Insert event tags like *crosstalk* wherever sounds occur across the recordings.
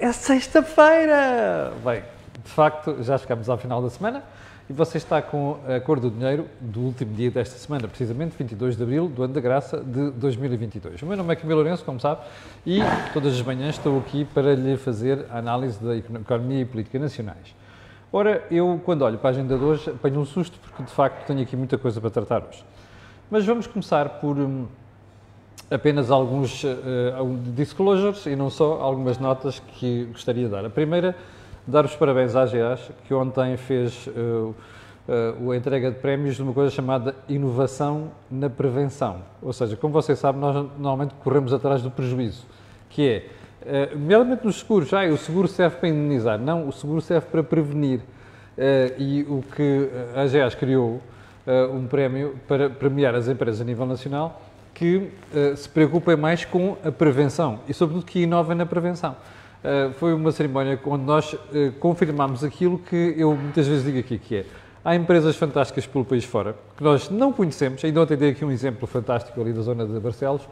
É sexta-feira! Bem, de facto, já chegamos ao final da semana e você está com a cor do dinheiro do último dia desta semana, precisamente 22 de abril do ano da graça de 2022. O meu nome é Camilo Lourenço, como sabe, e todas as manhãs estou aqui para lhe fazer a análise da economia e política nacionais. Ora, eu, quando olho para a agenda de hoje, apanho um susto, porque de facto tenho aqui muita coisa para tratar hoje. Mas vamos começar por hum, apenas alguns uh, disclosures e não só, algumas notas que gostaria de dar. A primeira, dar os parabéns à AGAs, que ontem fez uh, uh, a entrega de prémios de uma coisa chamada inovação na prevenção. Ou seja, como vocês sabem, nós normalmente corremos atrás do prejuízo, que é Uh, nos seguros, ah, o seguro serve para indenizar. Não, o seguro serve para prevenir. Uh, e o que a AGEAS criou uh, um prémio para premiar as empresas a nível nacional que se preocupem mais com a prevenção e, sobretudo, que inovem na prevenção. foi uma cerimónia onde nós confirmámos aquilo que eu muitas vezes digo aqui, que é há empresas fantásticas pelo país fora, que nós não conhecemos, ainda ontem dei aqui um exemplo fantástico ali da zona de Barcelos,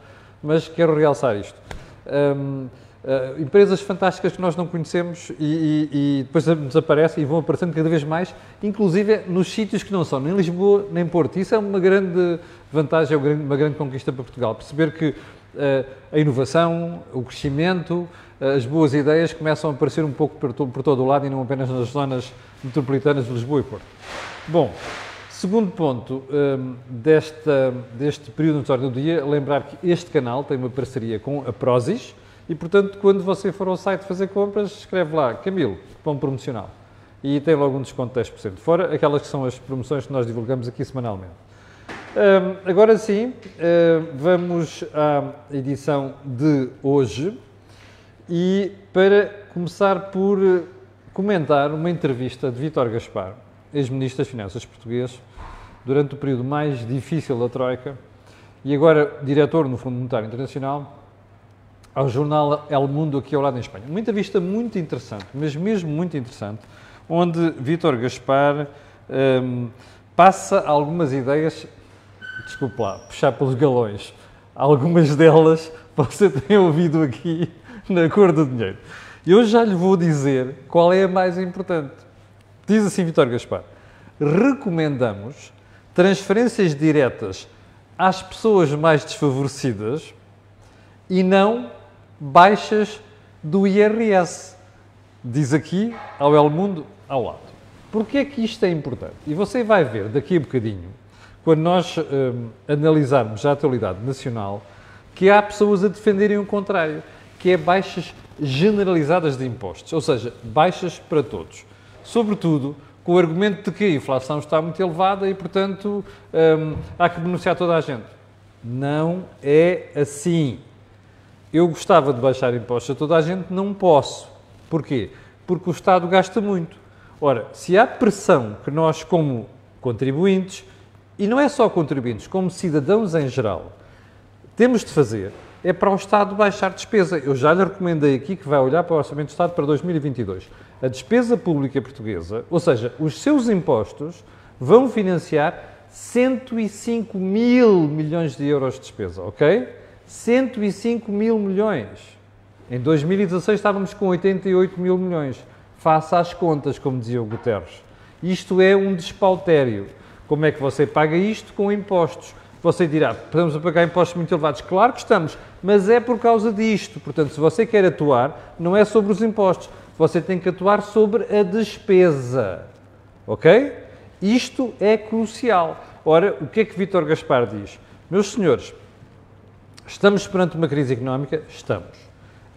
mas quero realçar isto. Um, Uh, empresas fantásticas que nós não conhecemos e, e, e, depois desaparecem e vão aparecendo cada vez mais, inclusive nos sítios que não são nem Lisboa nem Porto. Isso é uma grande vantagem, é uma grande conquista para Portugal. Perceber que uh, a inovação, o crescimento, uh, as boas ideias começam a aparecer um pouco por, por, todo o lado e não apenas nas zonas metropolitanas de Lisboa e Porto. Bom, segundo ponto um, desta, deste período história do dia, lembrar que este canal tem uma parceria com a Prozis, e, portanto, quando você for ao site fazer compras, escreve lá Camilo, pão promocional. E tem logo um desconto de 10%. Fora aquelas que são as promoções que nós divulgamos aqui semanalmente. Um, agora sim, vamos à edição de hoje. E para começar por comentar uma entrevista de Vítor Gaspar, ex-ministro das Finanças português, durante o período mais difícil da Troika e agora diretor no Fundo Monetário Internacional, ao jornal El Mundo aqui ao lado em Espanha. Uma entrevista muito interessante, mas mesmo muito interessante, onde Vítor Gaspar um, passa algumas ideias, desculpe lá, puxar pelos galões, algumas delas *laughs* você tem ouvido aqui na cor do dinheiro. Eu já lhe vou dizer qual é a mais importante. Diz assim Vítor Gaspar: recomendamos transferências diretas às pessoas mais desfavorecidas e não baixas do IRS. Diz aqui ao El Mundo ao lado. Porquê é que isto é importante? E você vai ver daqui a bocadinho, quando nós hum, analisarmos a atualidade nacional, que há pessoas a defenderem o contrário, que é baixas generalizadas de impostos, ou seja, baixas para todos. Sobretudo com o argumento de que a inflação está muito elevada e, portanto, hum, há que beneficiar toda a gente. Não é assim eu gostava de baixar impostos a toda a gente, não posso. Porquê? Porque o Estado gasta muito. Ora, se há pressão que nós, como contribuintes, e não é só contribuintes, como cidadãos em geral, temos de fazer, é para o Estado baixar despesa. Eu já lhe recomendei aqui que vai olhar para o Orçamento do Estado para 2022. A despesa pública portuguesa, ou seja, os seus impostos, vão financiar 105 mil milhões de euros de despesa, ok? 105 mil milhões. Em 2016 estávamos com 88 mil milhões. Faça as contas, como dizia o Guterres. Isto é um despautério. Como é que você paga isto? Com impostos. Você dirá, estamos a pagar impostos muito elevados. Claro que estamos, mas é por causa disto. Portanto, se você quer atuar, não é sobre os impostos. Você tem que atuar sobre a despesa. Ok? Isto é crucial. Ora, o que é que Vítor Gaspar diz? Meus senhores, Estamos perante uma crise económica? Estamos.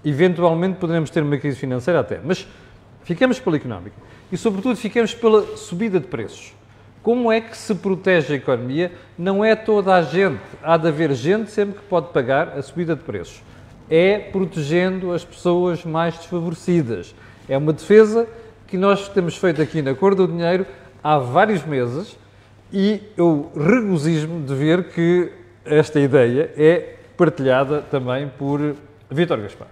Eventualmente poderemos ter uma crise financeira até, mas ficamos pela económica. E, sobretudo, ficamos pela subida de preços. Como é que se protege a economia? Não é toda a gente. Há de haver gente sempre que pode pagar a subida de preços. É protegendo as pessoas mais desfavorecidas. É uma defesa que nós temos feito aqui na Cor do Dinheiro há vários meses e eu regozijo-me de ver que esta ideia é partilhada também por Vítor Gaspar.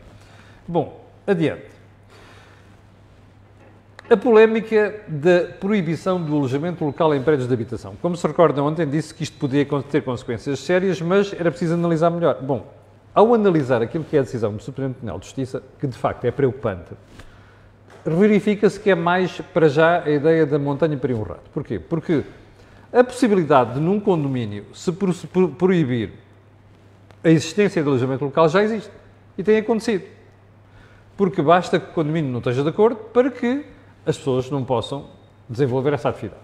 Bom, adiante. A polémica da proibição do alojamento local em prédios de habitação. Como se recorda ontem, disse que isto podia ter consequências sérias, mas era preciso analisar melhor. Bom, ao analisar aquilo que é a decisão do Supremo Tribunal de Justiça, que de facto é preocupante, verifica-se que é mais para já a ideia da montanha para um rato. Porquê? Porque a possibilidade de num condomínio se proibir a existência de alojamento local já existe e tem acontecido. Porque basta que o condomínio não esteja de acordo para que as pessoas não possam desenvolver essa atividade.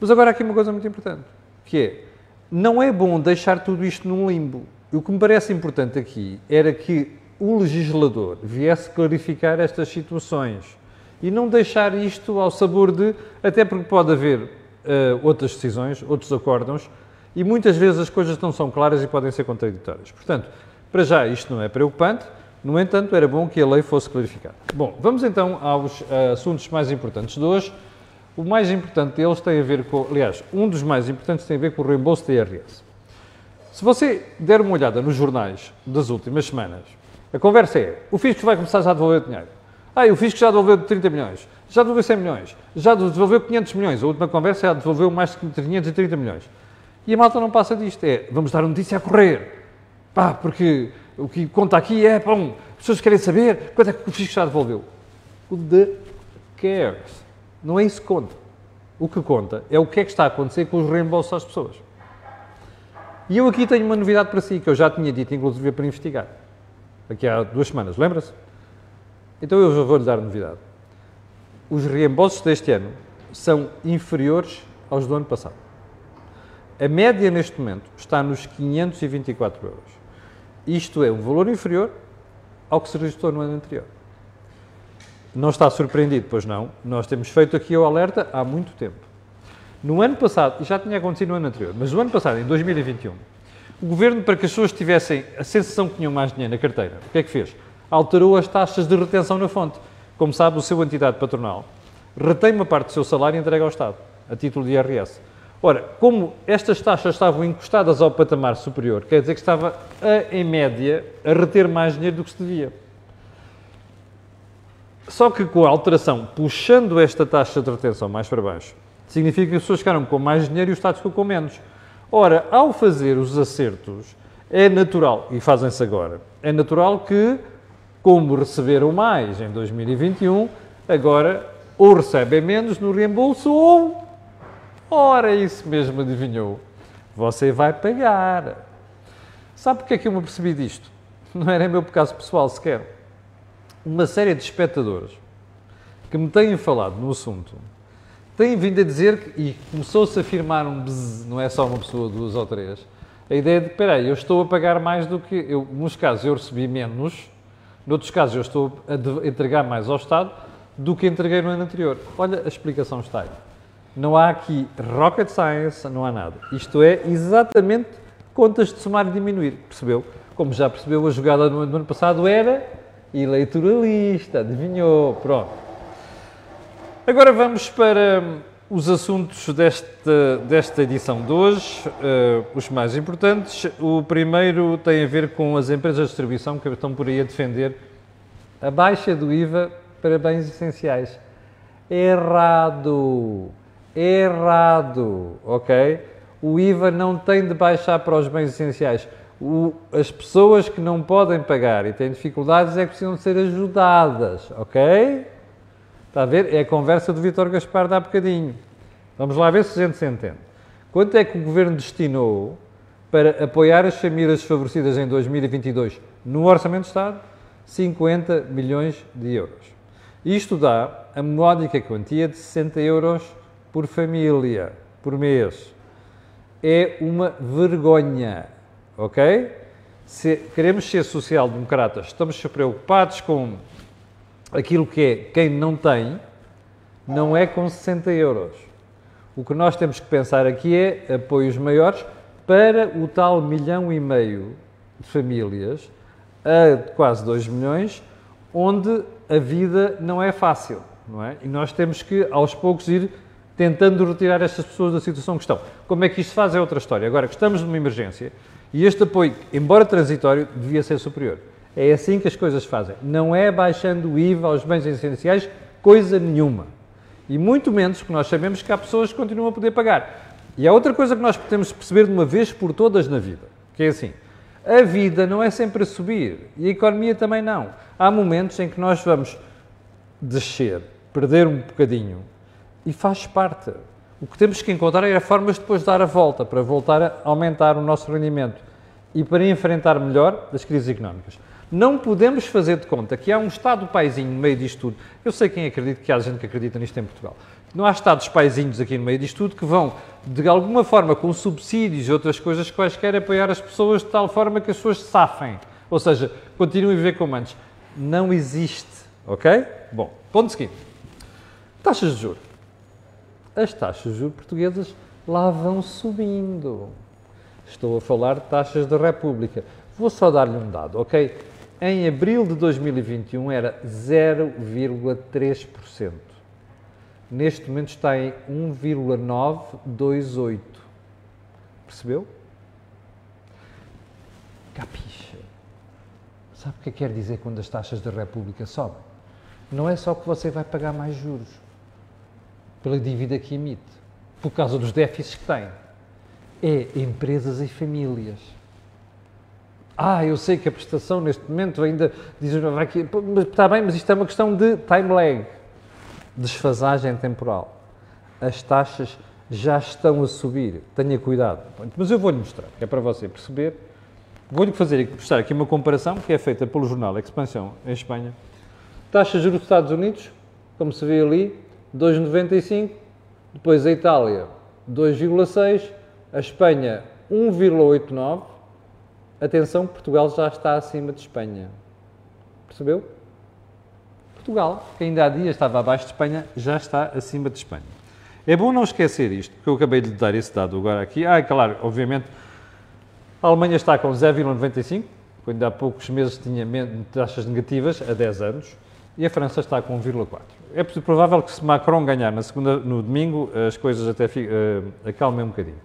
Mas agora há aqui uma coisa muito importante, que é, não é bom deixar tudo isto num limbo. O que me parece importante aqui era que o legislador viesse clarificar estas situações e não deixar isto ao sabor de, até porque pode haver uh, outras decisões, outros acórdãos, e muitas vezes as coisas não são claras e podem ser contraditórias. Portanto, para já isto não é preocupante, no entanto, era bom que a lei fosse clarificada. Bom, vamos então aos uh, assuntos mais importantes de hoje. O mais importante deles tem a ver com, aliás, um dos mais importantes tem a ver com o reembolso da IRS. Se você der uma olhada nos jornais das últimas semanas, a conversa é: o fisco vai começar já a devolver dinheiro. Ah, o fisco já devolveu 30 milhões, já devolveu 100 milhões, já devolveu 500 milhões. A última conversa é devolveu mais de 530 milhões. E a malta não passa disto. É, vamos dar a notícia a correr. Pá, porque o que conta aqui é, bom, as pessoas querem saber quanto é que o fisco já devolveu. O the cares. Não é isso que conta. O que conta é o que é que está a acontecer com os reembolsos às pessoas. E eu aqui tenho uma novidade para si, que eu já tinha dito, inclusive, para investigar. Aqui há duas semanas, lembra-se? Então eu vou-lhe dar a novidade. Os reembolsos deste ano são inferiores aos do ano passado. A média neste momento está nos 524 euros. Isto é um valor inferior ao que se registrou no ano anterior. Não está surpreendido, pois não. Nós temos feito aqui o alerta há muito tempo. No ano passado, e já tinha acontecido no ano anterior, mas no ano passado, em 2021, o governo, para que as pessoas tivessem a sensação que tinham mais dinheiro na carteira, o que é que fez? Alterou as taxas de retenção na fonte. Como sabe, o seu entidade patronal retém uma parte do seu salário e entrega ao Estado, a título de IRS. Ora, como estas taxas estavam encostadas ao patamar superior, quer dizer que estava, a, em média, a reter mais dinheiro do que se devia. Só que com a alteração, puxando esta taxa de retenção mais para baixo, significa que as pessoas ficaram com mais dinheiro e o Estado ficou com menos. Ora, ao fazer os acertos, é natural, e fazem-se agora, é natural que, como receberam mais em 2021, agora ou recebem menos no reembolso ou Ora, isso mesmo adivinhou. Você vai pagar. Sabe porque é que eu me percebi disto? Não era meu caso pessoal sequer. Uma série de espectadores que me têm falado no assunto têm vindo a dizer que, e começou-se a afirmar um bzz, não é só uma pessoa, duas ou três, a ideia de, espera aí, eu estou a pagar mais do que, eu, nos casos eu recebi menos, noutros casos eu estou a entregar mais ao Estado do que entreguei no ano anterior. Olha, a explicação está aí. Não há aqui rocket science, não há nada. Isto é exatamente contas de somar e diminuir. Percebeu? Como já percebeu, a jogada do ano passado era eleitoralista, adivinhou, pronto. Agora vamos para os assuntos desta, desta edição de hoje, uh, os mais importantes. O primeiro tem a ver com as empresas de distribuição que estão por aí a defender a baixa do IVA para bens essenciais. Errado! Errado, ok? O IVA não tem de baixar para os bens essenciais. O, as pessoas que não podem pagar e têm dificuldades é que precisam ser ajudadas, ok? Está a ver? É a conversa do Vítor Gaspar de há bocadinho. Vamos lá ver se a gente se entende. Quanto é que o Governo destinou para apoiar as famílias desfavorecidas em 2022 no Orçamento de Estado? 50 milhões de euros. Isto dá a módica quantia de 60 euros por família, por mês. É uma vergonha, ok? Se queremos ser social-democratas, estamos preocupados com aquilo que é quem não tem, não é com 60 euros. O que nós temos que pensar aqui é apoios maiores para o tal milhão e meio de famílias, a quase 2 milhões, onde a vida não é fácil, não é? E nós temos que, aos poucos, ir tentando retirar estas pessoas da situação que estão. Como é que isto se faz é outra história. Agora que estamos numa emergência e este apoio, embora transitório, devia ser superior. É assim que as coisas fazem. Não é baixando o IVA aos bens essenciais, coisa nenhuma. E muito menos que nós sabemos que há pessoas que continuam a poder pagar. E há outra coisa que nós de perceber de uma vez por todas na vida, que é assim, A vida não é sempre a subir e a economia também não. Há momentos em que nós vamos descer, perder um bocadinho e faz parte. O que temos que encontrar é formas de depois dar a volta, para voltar a aumentar o nosso rendimento e para enfrentar melhor as crises económicas. Não podemos fazer de conta que há um Estado paizinho no meio disto tudo. Eu sei quem acredita, que há gente que acredita nisto em Portugal. Não há Estados paizinhos aqui no meio disto tudo que vão, de alguma forma, com subsídios e outras coisas quaisquer, apoiar as pessoas de tal forma que as pessoas safem. Ou seja, continuem a viver como antes. Não existe. Ok? Bom, ponto seguinte. Taxas de juros. As taxas de juros portuguesas lá vão subindo. Estou a falar de taxas da República. Vou só dar-lhe um dado, ok? Em abril de 2021 era 0,3%. Neste momento está em 1,928. Percebeu? Capixa. Sabe o que quer dizer quando as taxas da República sobem? Não é só que você vai pagar mais juros pela dívida que emite, por causa dos déficits que tem. É empresas e famílias. Ah, eu sei que a prestação neste momento ainda diz, está bem, mas isto é uma questão de time lag, desfasagem temporal. As taxas já estão a subir, tenha cuidado. Mas eu vou-lhe mostrar, é para você perceber. Vou-lhe fazer mostrar aqui uma comparação que é feita pelo jornal Expansão em Espanha. Taxas dos Estados Unidos, como se vê ali, 2,95, depois a Itália 2,6, a Espanha 1,89. Atenção, Portugal já está acima de Espanha. Percebeu? Portugal, que ainda há dias estava abaixo de Espanha, já está acima de Espanha. É bom não esquecer isto, porque eu acabei de lhe dar esse dado agora aqui. Ah, claro, obviamente, a Alemanha está com 0,95, quando há poucos meses tinha taxas negativas, a 10 anos, e a França está com 1,4 é provável que se Macron ganhar na segunda, no domingo, as coisas até uh, acalmem um bocadinho.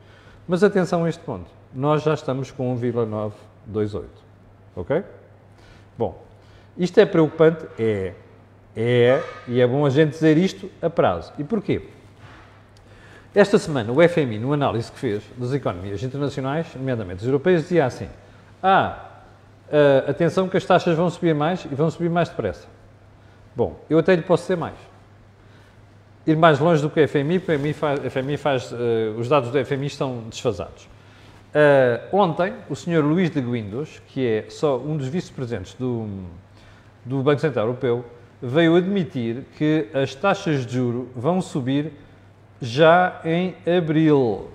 Mas atenção a este ponto. Nós já estamos com 1,928. Ok? Bom, isto é preocupante? É. É, e é bom a gente dizer isto a prazo. E porquê? Esta semana, o FMI, no análise que fez das economias internacionais, nomeadamente as europeias, dizia assim: Ah, uh, atenção que as taxas vão subir mais e vão subir mais depressa. Bom, eu até lhe posso dizer mais. Ir mais longe do que a FMI, porque a FMI faz, FMI faz uh, os dados do FMI estão desfasados. Uh, ontem, o Sr. Luís de Guindos, que é só um dos vice-presidentes do, do Banco Central Europeu, veio admitir que as taxas de juro vão subir já em abril.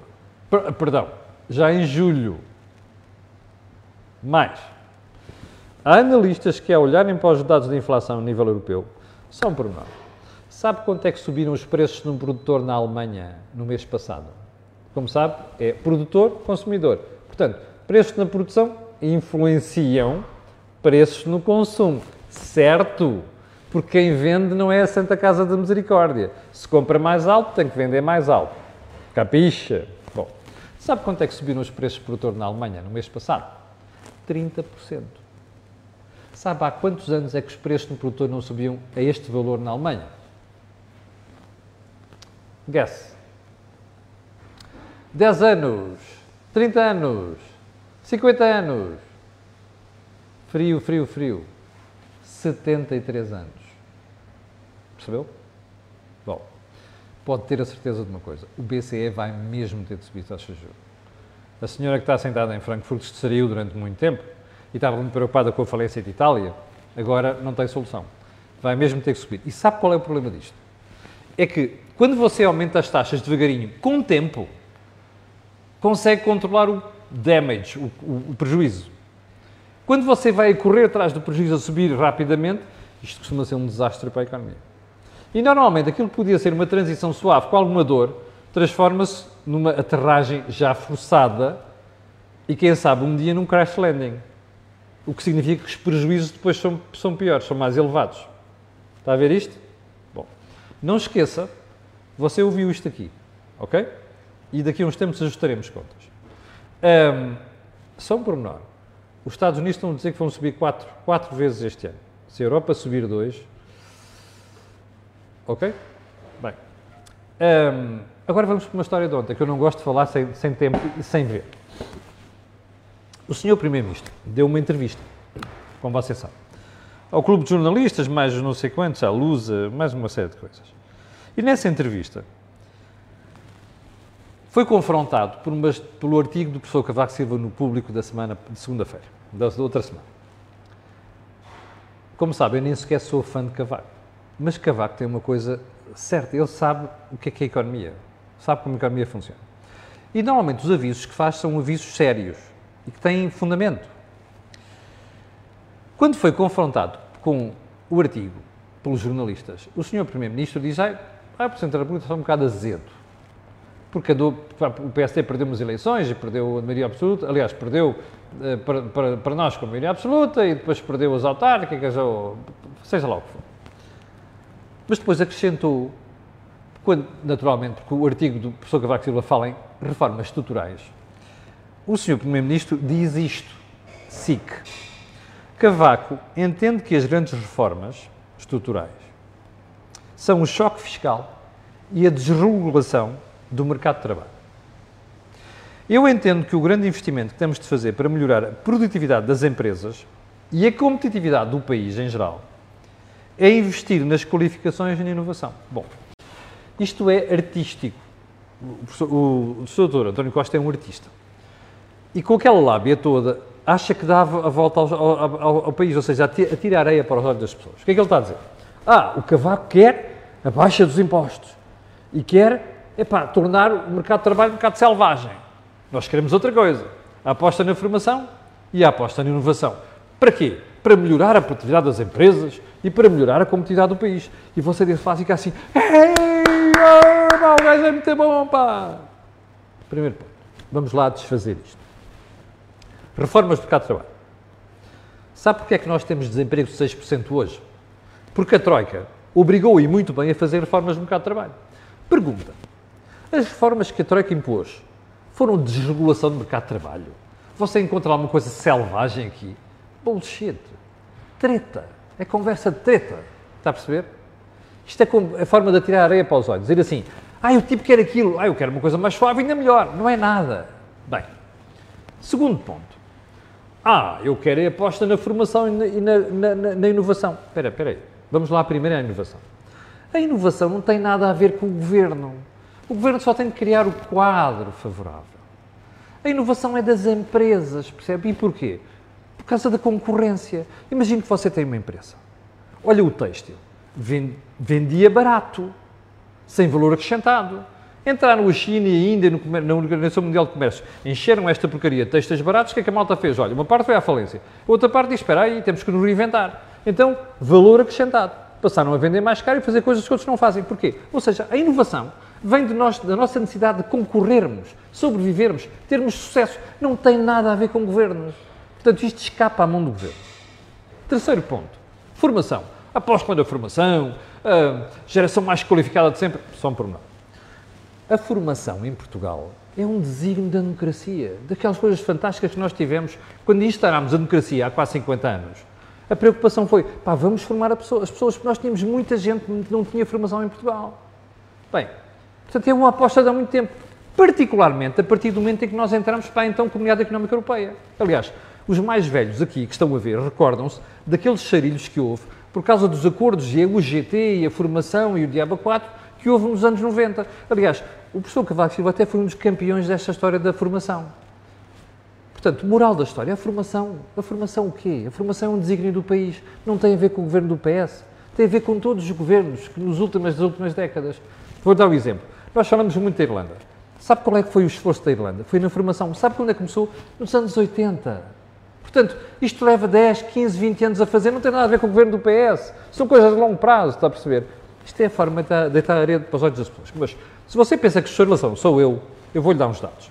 Per, perdão, já em julho. Mais. Há analistas que, ao olharem para os dados de inflação a nível europeu, são por nós. Sabe quanto é que subiram os preços de um produtor na Alemanha no mês passado? Como sabe, é produtor-consumidor. Portanto, preços na produção influenciam preços no consumo. Certo? Porque quem vende não é a Santa Casa da Misericórdia. Se compra mais alto, tem que vender mais alto. Capixa? Bom, sabe quanto é que subiram os preços de produtor na Alemanha no mês passado? 30%. Sabe há quantos anos é que os preços no produtor não subiam a este valor na Alemanha? Guess. 10 anos, 30 anos, 50 anos. Frio, frio, frio. 73 anos. Percebeu? Bom, pode ter a certeza de uma coisa: o BCE vai mesmo ter de subir taxas de juros. A senhora que está sentada em Frankfurt saiu durante muito tempo e estava muito preocupada com a falência de Itália, agora não tem solução. Vai mesmo ter que subir. E sabe qual é o problema disto? É que quando você aumenta as taxas devagarinho, com o tempo, consegue controlar o damage, o, o, o prejuízo. Quando você vai correr atrás do prejuízo a subir rapidamente, isto costuma ser um desastre para a economia. E normalmente aquilo que podia ser uma transição suave com alguma dor, transforma-se numa aterragem já forçada e quem sabe um dia num crash landing o que significa que os prejuízos depois são, são piores, são mais elevados. Está a ver isto? Bom, não esqueça, você ouviu isto aqui, ok? E daqui a uns tempos ajustaremos contas. Um, só um pormenor. Os Estados Unidos estão a dizer que vão subir 4 quatro, quatro vezes este ano. Se a Europa subir 2, ok? Bem. Um, agora vamos para uma história de ontem, que eu não gosto de falar sem, sem tempo e sem ver. O senhor Primeiro-Ministro deu uma entrevista, como você sabe, ao Clube de Jornalistas, mais não sei quantos, à Lusa, mais uma série de coisas. E nessa entrevista foi confrontado por uma, pelo artigo do professor Cavaco Silva no público da semana de segunda-feira, da, outra semana. Como sabem, eu nem sequer sou fã de Cavaco. Mas Cavaco tem uma coisa certa, ele sabe o que é que é a economia, sabe como a economia funciona. E normalmente os avisos que faz são avisos sérios e que têm fundamento. Quando foi confrontado com o artigo pelos jornalistas, o senhor Primeiro-Ministro diz: ah, o Presidente da República está um bocado azedo, porque o PSD perdeu umas eleições e perdeu a maioria absoluta, aliás, perdeu eh, para, para, para, nós com a maioria absoluta e depois perdeu as autárquicas, ou seja lá o que for. Mas depois acrescentou, quando, naturalmente, porque o artigo do professor Cavaco Silva fala em reformas estruturais, o senhor Primeiro-Ministro diz isto, SIC. Cavaco entende que as grandes reformas estruturais são o choque fiscal e a desregulação do mercado de trabalho. Eu entendo que o grande investimento que temos de fazer para melhorar a produtividade das empresas e a competitividade do país em geral é investir nas qualificações e na inovação. Bom, isto é artístico. O, professor, o, o doutor António Costa é um artista. E com aquela lábia toda, acha que dava a volta ao, ao, ao país, ou seja, a tirar areia para os olhos das pessoas. O que é que ele está a dizer? Ah, o Cavaco quer a baixa dos impostos e quer epá, tornar o mercado de trabalho um mercado selvagem. Nós queremos outra coisa. A aposta na formação e a aposta na inovação. Para quê? Para melhorar a produtividade das empresas e para melhorar a competitividade do país. E você desse faz ficar assim, ei, oh, o gajo é muito bom, pá. Primeiro ponto. Vamos lá desfazer isto. Reformas do mercado de trabalho. Sabe porque é que nós temos desemprego de 6% hoje? Porque a Troika obrigou e muito bem a fazer reformas no mercado de trabalho. Pergunta: as reformas que a Troika impôs foram desregulação do mercado de trabalho? Você encontra alguma coisa selvagem aqui? Bullshit. Treta. É conversa de treta. Está a perceber? Isto é a forma de atirar areia para os olhos. Dizer assim, ah, o tipo quer aquilo, ah, eu quero uma coisa mais suave, ainda melhor. Não é nada. Bem, segundo ponto. Ah, eu quero a aposta na formação e na, na, na, na inovação. Espera, espera aí. Vamos lá primeiro à inovação. A inovação não tem nada a ver com o governo. O governo só tem de criar o quadro favorável. A inovação é das empresas, percebe? E porquê? Por causa da concorrência. Imagine que você tem uma empresa. Olha o têxtil. Vendia barato, sem valor acrescentado. Entraram a China e a Índia no, na Organização Mundial de Comércio, encheram esta porcaria de textos baratos, o que é que a malta fez? Olha, uma parte foi à falência, a outra parte diz, espera aí, temos que nos reinventar. Então, valor acrescentado. Passaram a vender mais caro e fazer coisas que outros não fazem. Porquê? Ou seja, a inovação vem de nós, da nossa necessidade de concorrermos, sobrevivermos, termos sucesso. Não tem nada a ver com governos. Portanto, isto escapa à mão do governo. Terceiro ponto, formação. Aposto na formação, a geração mais qualificada de sempre, só um pormenor. A formação em Portugal é um desígnio da democracia, daquelas coisas fantásticas que nós tivemos quando instalámos a democracia há quase 50 anos. A preocupação foi, pá, vamos formar pessoa, as pessoas, porque nós tínhamos muita gente que não tinha formação em Portugal. Bem, portanto é uma aposta de há muito tempo, particularmente a partir do momento em que nós entramos para a então Comunidade Económica Europeia. Aliás, os mais velhos aqui que estão a ver recordam-se daqueles charilhos que houve por causa dos acordos e a UGT e a formação e o Diabo 4 que houve nos anos 90. Aliás, o professor Cavaco Silva até foi um dos campeões desta história da formação. Portanto, moral da história, a formação. A formação o quê? A formação é um desígnio do país. Não tem a ver com o governo do PS. Tem a ver com todos os governos que nos últimas, das últimas décadas. Vou dar um exemplo. Nós falamos muito da Irlanda. Sabe qual é que foi o esforço da Irlanda? Foi na formação. Sabe quando é que começou? Nos anos 80. Portanto, isto leva 10, 15, 20 anos a fazer, não tem nada a ver com o governo do PS. São coisas de longo prazo, está a perceber? Isto é a forma de deitar a areia para os olhos das pessoas. Mas se você pensa que a sua relação sou eu, eu vou-lhe dar uns dados.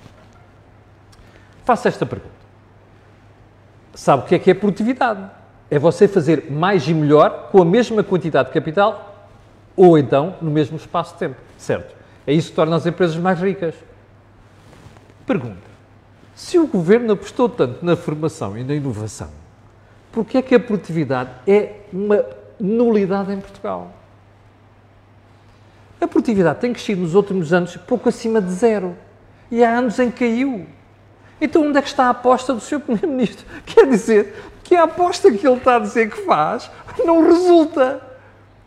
Faça esta pergunta. Sabe o que é que é produtividade? É você fazer mais e melhor com a mesma quantidade de capital ou então no mesmo espaço de tempo, certo? É isso que torna as empresas mais ricas. Pergunta. Se o governo apostou tanto na formação e na inovação, por que é que a produtividade é uma nulidade em Portugal? A produtividade tem crescido nos últimos anos pouco acima de zero. E há anos em que caiu. Então onde é que está a aposta do Sr. Primeiro-Ministro? *laughs* Quer dizer que a aposta que ele está a dizer que faz não resulta.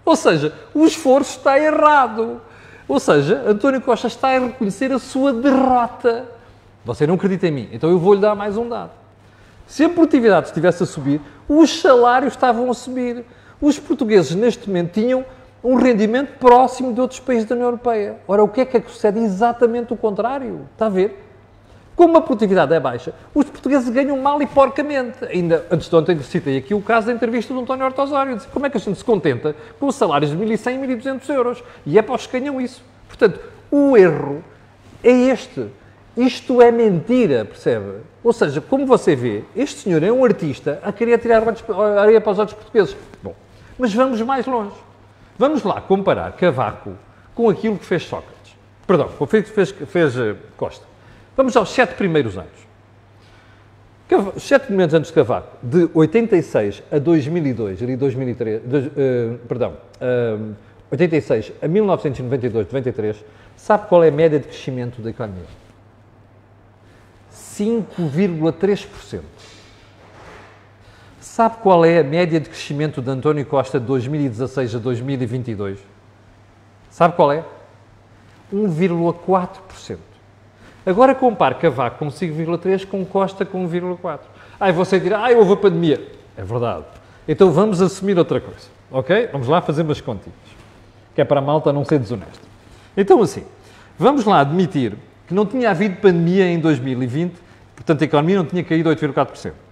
Ou seja, o esforço está errado. Ou seja, António Costa está a reconhecer a sua derrota. Você não acredita em mim, então eu vou-lhe dar mais um dado. Se a produtividade estivesse a subir, os salários estavam a subir. Os portugueses, neste momento, tinham um rendimento próximo de outros países da União Europeia. Ora, o que é que sucede? Exatamente o contrário. Está a ver? Como a produtividade é baixa, os portugueses ganham mal e porcamente. Ainda antes de ontem citei aqui o caso da entrevista do António Horta Osório. Como é que a gente se contenta com os salários de 1.100 e 1.200 euros? E é para os que ganham isso. Portanto, o erro é este. Isto é mentira, percebe? Ou seja, como você vê, este senhor é um artista a querer tirar areia para os outros portugueses. Bom, mas vamos mais longe. Vamos lá comparar Cavaco com aquilo que fez Sócrates. Perdão, com o que fez, fez eh, Costa. Vamos aos sete primeiros anos. Os sete primeiros anos de Cavaco, de 86 a 2002, ali 2003, de, uh, perdão, uh, 86 a 1992, 93, sabe qual é a média de crescimento da economia? 5,3%. Sabe qual é a média de crescimento de António Costa de 2016 a 2022? Sabe qual é? 1,4%. Agora compare Cavaco com 5,3 com Costa com 1,4. Aí você dirá, ah, houve a pandemia. É verdade. Então vamos assumir outra coisa, ok? Vamos lá fazer umas continhas, que é para a malta não ser desonesta. Então assim, vamos lá admitir que não tinha havido pandemia em 2020, portanto a economia não tinha caído 8,4%.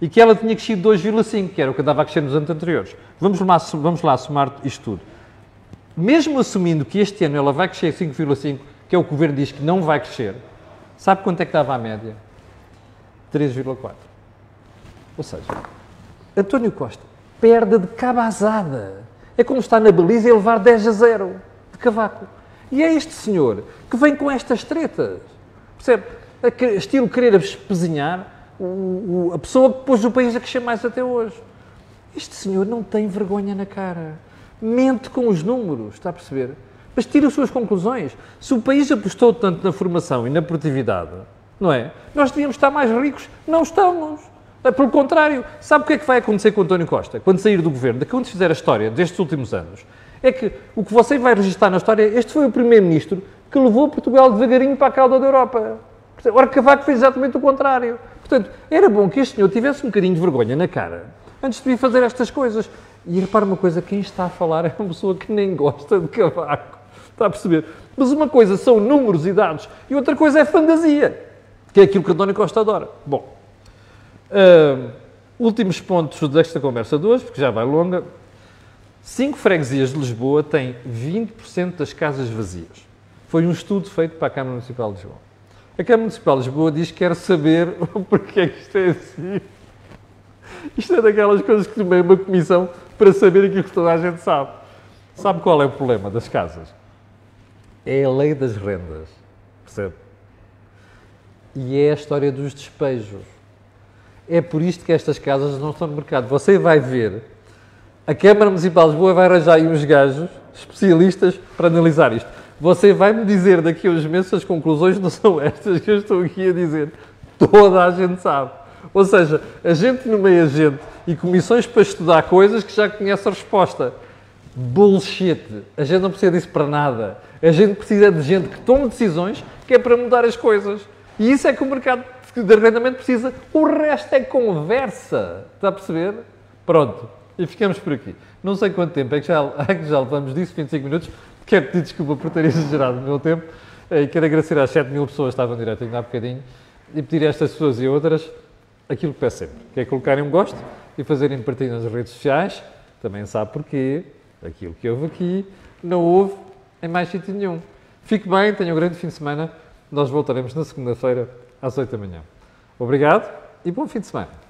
E que ela tinha crescido 2,5%, que era o que andava a crescer nos anos anteriores. Vamos lá, vamos lá somar isto tudo. Mesmo assumindo que este ano ela vai crescer 5,5%, que é o que o Governo diz que não vai crescer, Sabe quanto é que estava a média? 3,4. Ou seja, António Costa perde de cabazada. É como estar na Belize e levar 10 a 0 de cavaco. E é este senhor que vem com estas tretas. Percebe? Estilo querer espezinhar o, o, a pessoa que pôs o país a crescer mais até hoje. Este senhor não tem vergonha na cara. Mente com os números, está a perceber? mas tira as suas conclusões. Se o país apostou tanto na formação e na produtividade, não é? Nós devíamos estar mais ricos. Não estamos. É, pelo contrário, sabe o que é que vai acontecer com António Costa quando sair do governo? Quando fizer a história destes últimos anos, é que o que você vai registrar na história, este foi o primeiro-ministro que levou Portugal devagarinho para a cauda da Europa. Ora, Cavaco fez exatamente o contrário. Portanto, era bom que este senhor tivesse um bocadinho de vergonha na cara antes de vir fazer estas coisas. E repara uma coisa, quem está a falar é uma pessoa que nem gosta de Cavaco. Está a perceber? Mas uma coisa são números e dados e outra coisa é fantasia, que é aquilo que António Costa adora. Bom, uh, últimos pontos desta conversa de hoje, porque já vai longa. Cinco freguesias de Lisboa têm 20% das casas vazias. Foi um estudo feito para a Câmara Municipal de Lisboa. A Câmara Municipal de Lisboa diz que quer saber *laughs* porque é que isto é assim. Isto é daquelas coisas que tomei uma comissão para saber aquilo que toda a gente sabe. Sabe qual é o problema das casas? é a lei das rendas, percebe? E é a história dos despejos. É por isto que estas casas não estão no mercado. Você vai ver, a Câmara Municipal de Lisboa vai arranjar aí uns gajos especialistas para analisar isto. Você vai me dizer daqui a uns meses as conclusões não são estas que eu estou aqui a dizer. Toda a gente sabe. Ou seja, a gente nomeia gente e comissões para estudar coisas que já conhece a resposta. Bullshit. A gente não precisa disso para nada. A gente precisa de gente que tome decisões que é para mudar as coisas. E isso é que o mercado de arrendamento precisa. O resto é conversa. Está a perceber? Pronto. E ficamos por aqui. Não sei quanto tempo é que já, *laughs* é que já levamos disso, 25 minutos. Quero pedir desculpa por ter exagerado o meu tempo. E quero agradecer às 7 mil pessoas que estavam direto ainda há bocadinho e pedir a estas pessoas e outras aquilo que peço sempre, que é colocarem um gosto e fazerem partilha nas redes sociais. Também sabe porquê. Aquilo que houve aqui não houve em mais sítio nenhum. Fique bem, tenha um grande fim de semana. Nós voltaremos na segunda-feira às 8 da manhã. Obrigado e bom fim de semana.